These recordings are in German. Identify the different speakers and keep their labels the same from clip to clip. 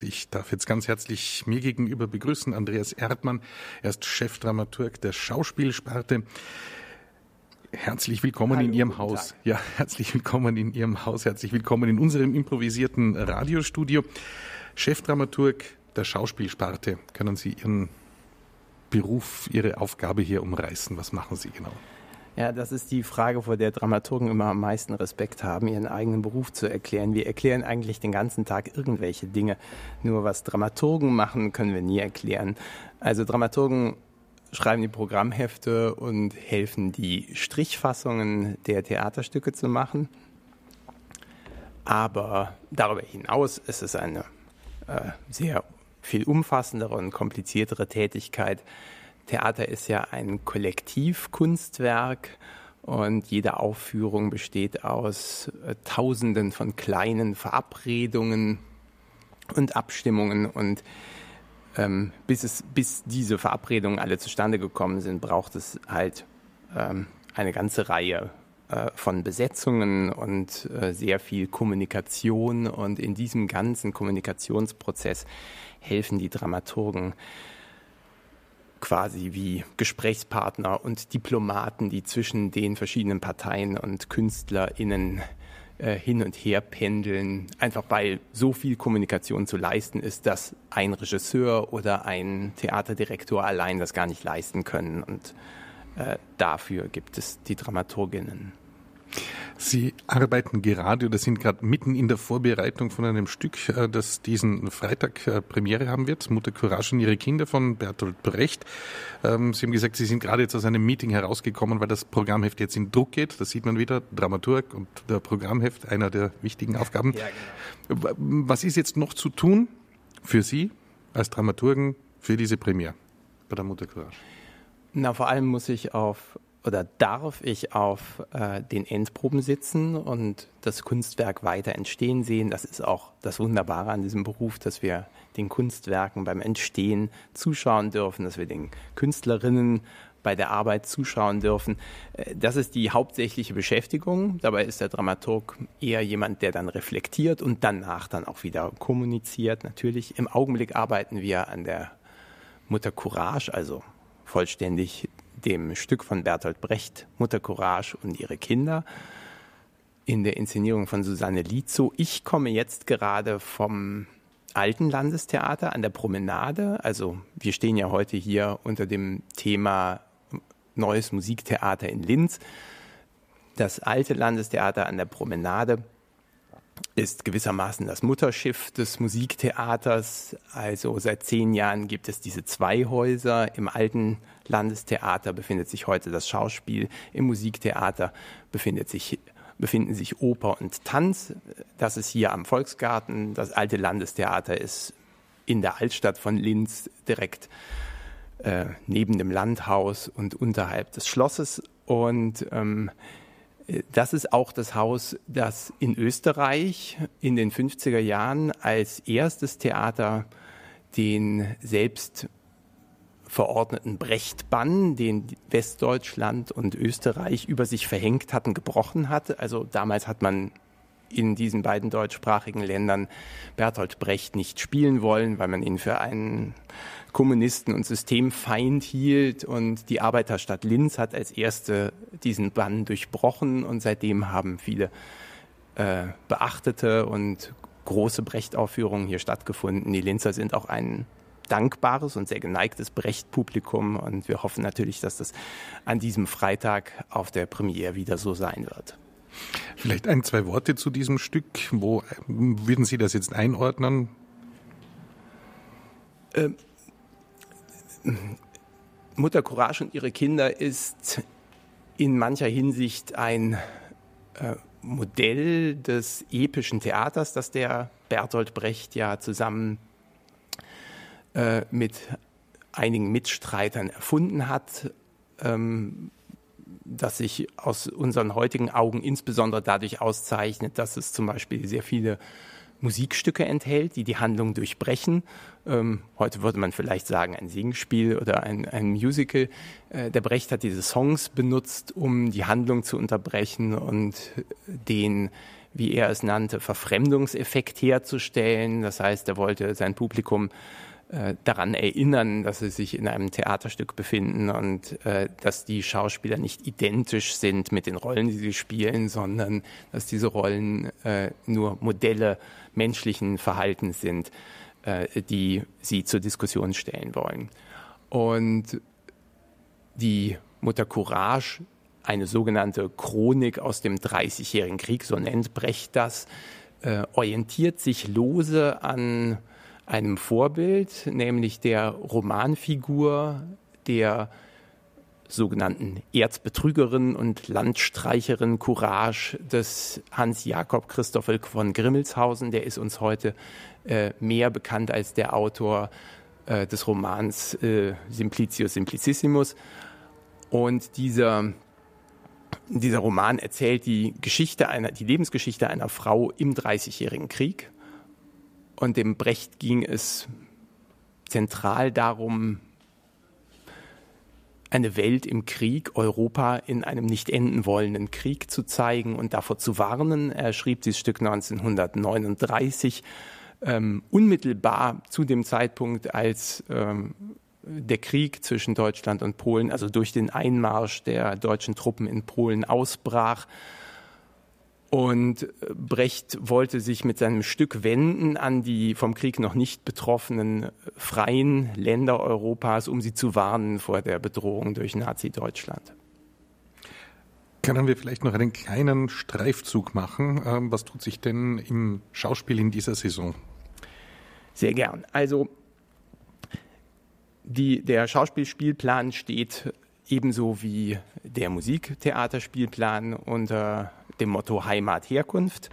Speaker 1: Ich darf jetzt ganz herzlich mir gegenüber begrüßen Andreas Erdmann. Er ist Chefdramaturg der Schauspielsparte. Herzlich willkommen Hallo, in Ihrem Haus. Tag. Ja, herzlich willkommen in Ihrem Haus. Herzlich willkommen in unserem improvisierten Radiostudio. Chefdramaturg der Schauspielsparte. Können Sie Ihren Beruf, Ihre Aufgabe hier umreißen? Was machen Sie genau?
Speaker 2: Ja, das ist die Frage, vor der Dramaturgen immer am meisten Respekt haben, ihren eigenen Beruf zu erklären. Wir erklären eigentlich den ganzen Tag irgendwelche Dinge. Nur was Dramaturgen machen, können wir nie erklären. Also Dramaturgen schreiben die Programmhefte und helfen, die Strichfassungen der Theaterstücke zu machen. Aber darüber hinaus ist es eine äh, sehr viel umfassendere und kompliziertere Tätigkeit, Theater ist ja ein Kollektivkunstwerk und jede Aufführung besteht aus äh, Tausenden von kleinen Verabredungen und Abstimmungen und ähm, bis, es, bis diese Verabredungen alle zustande gekommen sind, braucht es halt ähm, eine ganze Reihe äh, von Besetzungen und äh, sehr viel Kommunikation. Und in diesem ganzen Kommunikationsprozess helfen die Dramaturgen quasi wie Gesprächspartner und Diplomaten, die zwischen den verschiedenen Parteien und KünstlerInnen äh, hin und her pendeln, einfach weil so viel Kommunikation zu leisten ist, dass ein Regisseur oder ein Theaterdirektor allein das gar nicht leisten können. Und äh, dafür gibt es die Dramaturginnen.
Speaker 1: Sie arbeiten gerade oder sind gerade mitten in der Vorbereitung von einem Stück, äh, das diesen Freitag äh, Premiere haben wird, Mutter Courage und ihre Kinder von Bertolt Brecht. Ähm, Sie haben gesagt, Sie sind gerade jetzt aus einem Meeting herausgekommen, weil das Programmheft jetzt in Druck geht. Das sieht man wieder, Dramaturg und der Programmheft, einer der wichtigen Aufgaben. Ja, genau. Was ist jetzt noch zu tun für Sie als Dramaturgen für diese Premiere bei der Mutter Courage?
Speaker 2: Na, vor allem muss ich auf oder darf ich auf äh, den Endproben sitzen und das Kunstwerk weiter entstehen sehen. Das ist auch das Wunderbare an diesem Beruf, dass wir den Kunstwerken beim Entstehen zuschauen dürfen, dass wir den Künstlerinnen bei der Arbeit zuschauen dürfen. Äh, das ist die hauptsächliche Beschäftigung. Dabei ist der Dramaturg eher jemand, der dann reflektiert und danach dann auch wieder kommuniziert. Natürlich, im Augenblick arbeiten wir an der Mutter Courage, also vollständig dem Stück von Bertolt Brecht, Mutter Courage und ihre Kinder, in der Inszenierung von Susanne Lietzow. Ich komme jetzt gerade vom Alten Landestheater an der Promenade. Also wir stehen ja heute hier unter dem Thema Neues Musiktheater in Linz. Das Alte Landestheater an der Promenade ist gewissermaßen das Mutterschiff des Musiktheaters. Also seit zehn Jahren gibt es diese zwei Häuser. Im alten Landestheater befindet sich heute das Schauspiel. Im Musiktheater befindet sich, befinden sich Oper und Tanz. Das ist hier am Volksgarten. Das alte Landestheater ist in der Altstadt von Linz direkt äh, neben dem Landhaus und unterhalb des Schlosses. Und ähm, das ist auch das Haus, das in Österreich in den 50er Jahren als erstes Theater den selbst verordneten Brechtbann, den Westdeutschland und Österreich über sich verhängt hatten, gebrochen hat. Also damals hat man in diesen beiden deutschsprachigen Ländern Bertolt Brecht nicht spielen wollen, weil man ihn für einen Kommunisten und Systemfeind hielt. Und die Arbeiterstadt Linz hat als erste diesen Bann durchbrochen und seitdem haben viele äh, beachtete und große Brecht-Aufführungen hier stattgefunden. Die Linzer sind auch ein dankbares und sehr geneigtes Brecht-Publikum und wir hoffen natürlich, dass das an diesem Freitag auf der Premiere wieder so sein wird.
Speaker 1: Vielleicht ein, zwei Worte zu diesem Stück. Wo würden Sie das jetzt einordnen?
Speaker 2: Ähm, Mutter Courage und ihre Kinder ist in mancher Hinsicht ein äh, Modell des epischen Theaters, das der Bertolt Brecht ja zusammen äh, mit einigen Mitstreitern erfunden hat, ähm, das sich aus unseren heutigen Augen insbesondere dadurch auszeichnet, dass es zum Beispiel sehr viele Musikstücke enthält, die die Handlung durchbrechen. Ähm, heute würde man vielleicht sagen ein Singspiel oder ein, ein Musical. Äh, der Brecht hat diese Songs benutzt, um die Handlung zu unterbrechen und den wie er es nannte, Verfremdungseffekt herzustellen. Das heißt, er wollte sein Publikum äh, daran erinnern, dass sie sich in einem Theaterstück befinden und äh, dass die Schauspieler nicht identisch sind mit den Rollen, die sie spielen, sondern dass diese Rollen äh, nur Modelle menschlichen Verhaltens sind, äh, die sie zur Diskussion stellen wollen. Und die Mutter Courage, eine sogenannte Chronik aus dem Dreißigjährigen Krieg, so nennt Brecht das, äh, orientiert sich lose an einem Vorbild, nämlich der Romanfigur der sogenannten Erzbetrügerin und Landstreicherin Courage des Hans Jakob Christoffel von Grimmelshausen. Der ist uns heute äh, mehr bekannt als der Autor äh, des Romans äh, Simplicius Simplicissimus. Und dieser, dieser Roman erzählt die Geschichte einer, die Lebensgeschichte einer Frau im Dreißigjährigen Krieg und dem Brecht ging es zentral darum, eine Welt im Krieg, Europa in einem nicht enden wollenden Krieg zu zeigen und davor zu warnen. Er schrieb dieses Stück 1939, ähm, unmittelbar zu dem Zeitpunkt, als ähm, der Krieg zwischen Deutschland und Polen, also durch den Einmarsch der deutschen Truppen in Polen ausbrach und Brecht wollte sich mit seinem Stück wenden an die vom Krieg noch nicht betroffenen freien Länder Europas, um sie zu warnen vor der Bedrohung durch Nazi-Deutschland.
Speaker 1: Können wir vielleicht noch einen kleinen Streifzug machen? Ähm, was tut sich denn im Schauspiel in dieser Saison?
Speaker 2: Sehr gern. Also die, der Schauspielspielplan steht ebenso wie der Musiktheaterspielplan unter dem Motto Heimat, Herkunft.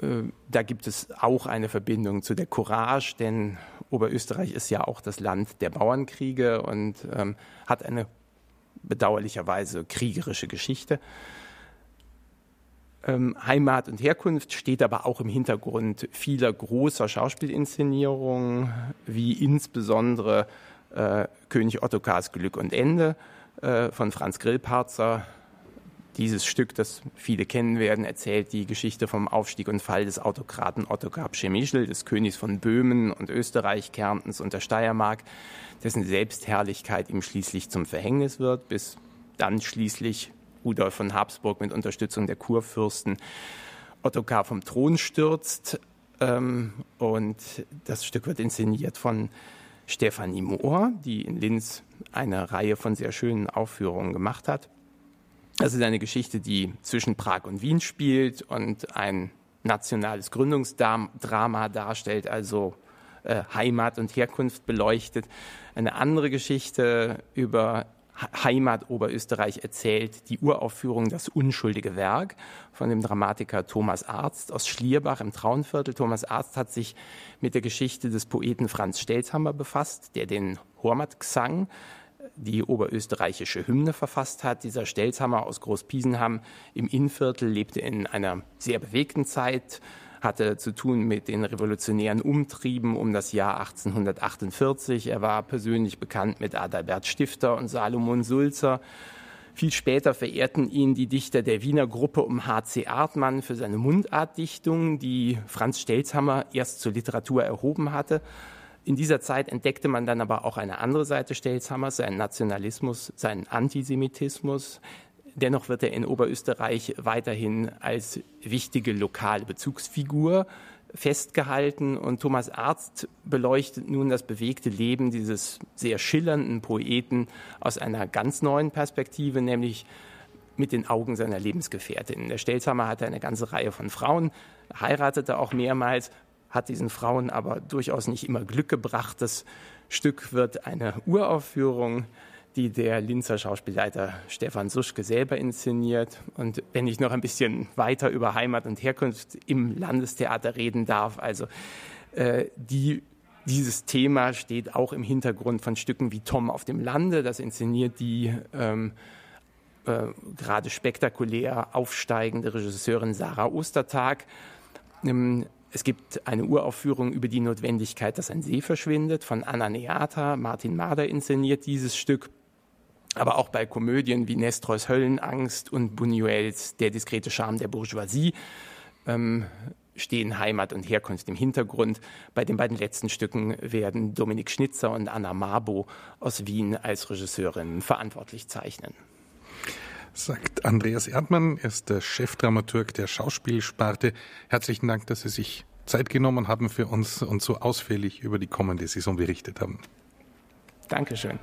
Speaker 2: Äh, da gibt es auch eine Verbindung zu der Courage, denn Oberösterreich ist ja auch das Land der Bauernkriege und ähm, hat eine bedauerlicherweise kriegerische Geschichte. Ähm, Heimat und Herkunft steht aber auch im Hintergrund vieler großer Schauspielinszenierungen, wie insbesondere äh, König Ottokars Glück und Ende äh, von Franz Grillparzer. Dieses Stück, das viele kennen werden, erzählt die Geschichte vom Aufstieg und Fall des Autokraten Ottokar Przemyśl, des Königs von Böhmen und Österreich, Kärntens und der Steiermark, dessen Selbstherrlichkeit ihm schließlich zum Verhängnis wird, bis dann schließlich Rudolf von Habsburg mit Unterstützung der Kurfürsten Ottokar vom Thron stürzt. Ähm, und das Stück wird inszeniert von Stefanie Mohr, die in Linz eine Reihe von sehr schönen Aufführungen gemacht hat. Das ist eine Geschichte, die zwischen Prag und Wien spielt und ein nationales Gründungsdrama darstellt, also äh, Heimat und Herkunft beleuchtet. Eine andere Geschichte über Heimat Oberösterreich erzählt die Uraufführung Das unschuldige Werk von dem Dramatiker Thomas Arzt aus Schlierbach im Traunviertel. Thomas Arzt hat sich mit der Geschichte des Poeten Franz Stelzhammer befasst, der den Hormat-Gesang, die oberösterreichische Hymne verfasst hat. Dieser Stelzhammer aus Großpiesenham im Innviertel lebte in einer sehr bewegten Zeit, hatte zu tun mit den revolutionären Umtrieben um das Jahr 1848. Er war persönlich bekannt mit Adalbert Stifter und Salomon Sulzer. Viel später verehrten ihn die Dichter der Wiener Gruppe um H.C. Artmann für seine Mundartdichtung, die Franz Stelzhammer erst zur Literatur erhoben hatte. In dieser Zeit entdeckte man dann aber auch eine andere Seite Stelzhammers, seinen Nationalismus, seinen Antisemitismus. Dennoch wird er in Oberösterreich weiterhin als wichtige lokale Bezugsfigur festgehalten und Thomas Arzt beleuchtet nun das bewegte Leben dieses sehr schillernden Poeten aus einer ganz neuen Perspektive, nämlich mit den Augen seiner Lebensgefährtin. Der Stelzhammer hatte eine ganze Reihe von Frauen, heiratete auch mehrmals, hat diesen Frauen aber durchaus nicht immer Glück gebracht. Das Stück wird eine Uraufführung die der Linzer Schauspielleiter Stefan Suschke selber inszeniert. Und wenn ich noch ein bisschen weiter über Heimat und Herkunft im Landestheater reden darf, also äh, die dieses Thema steht auch im Hintergrund von Stücken wie Tom auf dem Lande. Das inszeniert die ähm, äh, gerade spektakulär aufsteigende Regisseurin Sarah Ostertag. Ähm, es gibt eine Uraufführung über die Notwendigkeit, dass ein See verschwindet von Anna Neata. Martin Mader inszeniert dieses Stück Aber auch bei Komödien wie Nestros Höllenangst und Buñuels Der diskrete Charme der Bourgeoisie ähm, stehen Heimat und Herkunft im Hintergrund. Bei den beiden letzten Stücken werden Dominik Schnitzer und Anna Mabo aus Wien als Regisseurinnen verantwortlich zeichnen.
Speaker 1: Sagt Andreas Erdmann, er ist der Chefdramaturg der Schauspielsparte. Herzlichen Dank, dass Sie sich Zeit genommen haben für uns und so ausführlich über die kommende Saison berichtet haben.
Speaker 2: Dankeschön.